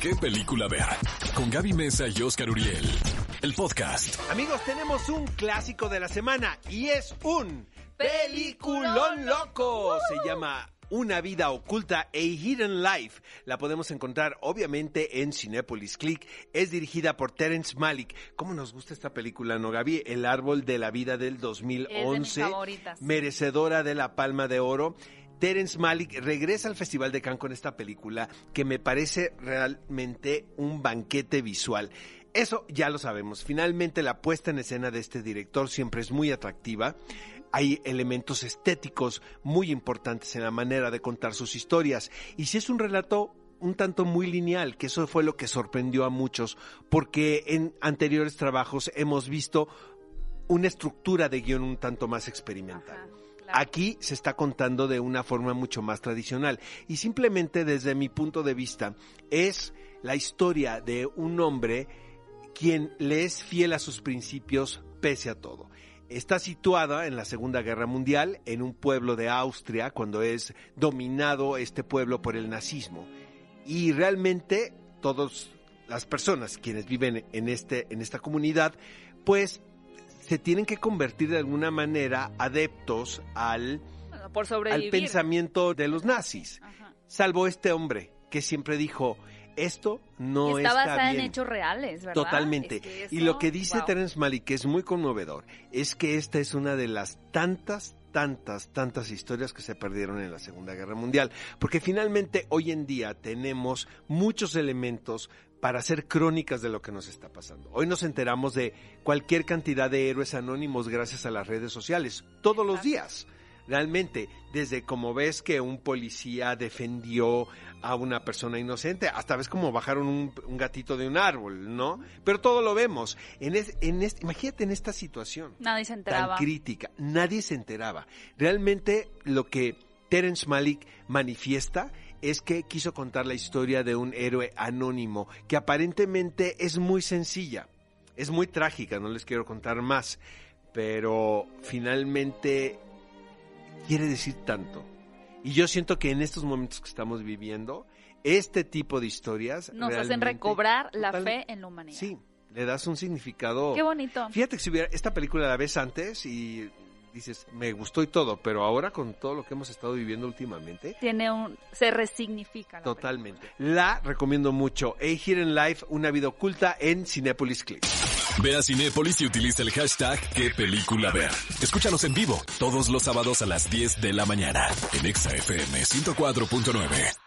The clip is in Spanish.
¿Qué película ver? Con Gaby Mesa y Oscar Uriel. El podcast. Amigos, tenemos un clásico de la semana y es un peliculón loco. Se llama una vida oculta, A Hidden Life. La podemos encontrar obviamente en Cinepolis Click. Es dirigida por Terence Malick. ¿Cómo nos gusta esta película, no, Gaby? El árbol de la vida del 2011. favoritas. Merecedora de la Palma de Oro. Terence Malick regresa al Festival de Cannes con esta película que me parece realmente un banquete visual. Eso ya lo sabemos. Finalmente la puesta en escena de este director siempre es muy atractiva. Hay elementos estéticos muy importantes en la manera de contar sus historias. Y si es un relato un tanto muy lineal, que eso fue lo que sorprendió a muchos, porque en anteriores trabajos hemos visto una estructura de guion un tanto más experimental. Aquí se está contando de una forma mucho más tradicional y simplemente desde mi punto de vista es la historia de un hombre quien le es fiel a sus principios pese a todo. Está situada en la Segunda Guerra Mundial, en un pueblo de Austria, cuando es dominado este pueblo por el nazismo. Y realmente todas las personas quienes viven en, este, en esta comunidad, pues se tienen que convertir de alguna manera adeptos al, Bueno, por al sobrevivir. pensamiento de los nazis. Ajá. Salvo este hombre que siempre dijo, esto no está está basada bien. en hechos reales, ¿verdad? Totalmente. Es que y lo que dice wow. Terence Malick, que es muy conmovedor, es que esta es una de las tantas, tantas, tantas historias que se perdieron en la Segunda Guerra Mundial. Porque finalmente hoy en día tenemos muchos elementos para hacer crónicas de lo que nos está pasando. Hoy nos enteramos de cualquier cantidad de héroes anónimos gracias a las redes sociales, todos los días. Realmente, desde como ves que un policía defendió a una persona inocente, hasta ves como bajaron un, un gatito de un árbol, ¿no? Pero todo lo vemos. En es- en este, imagínate en esta situación Nadie se tan enteraba. crítica, nadie se enteraba. Realmente lo que Terence Malick manifiesta es que quiso contar la historia de un héroe anónimo que aparentemente es muy sencilla, es muy trágica, no les quiero contar más, pero finalmente quiere decir tanto. Y yo siento que en estos momentos que estamos viviendo, este tipo de historias Nos hacen recobrar la fe en la humanidad. Sí, le das un significado. Qué bonito. Fíjate que si hubiera esta película la ves antes y dices, me gustó y todo, pero ahora con todo lo que hemos estado viviendo últimamente, Tiene un... Se resignifica la totalmente. La recomiendo mucho. A Hidden Life, una vida oculta en Cinepolis Click. Ve a Cinépolis y utiliza el hashtag ¿Qué película ver? Escúchanos en vivo todos los sábados a las 10 de la mañana en Exa FM 104.9.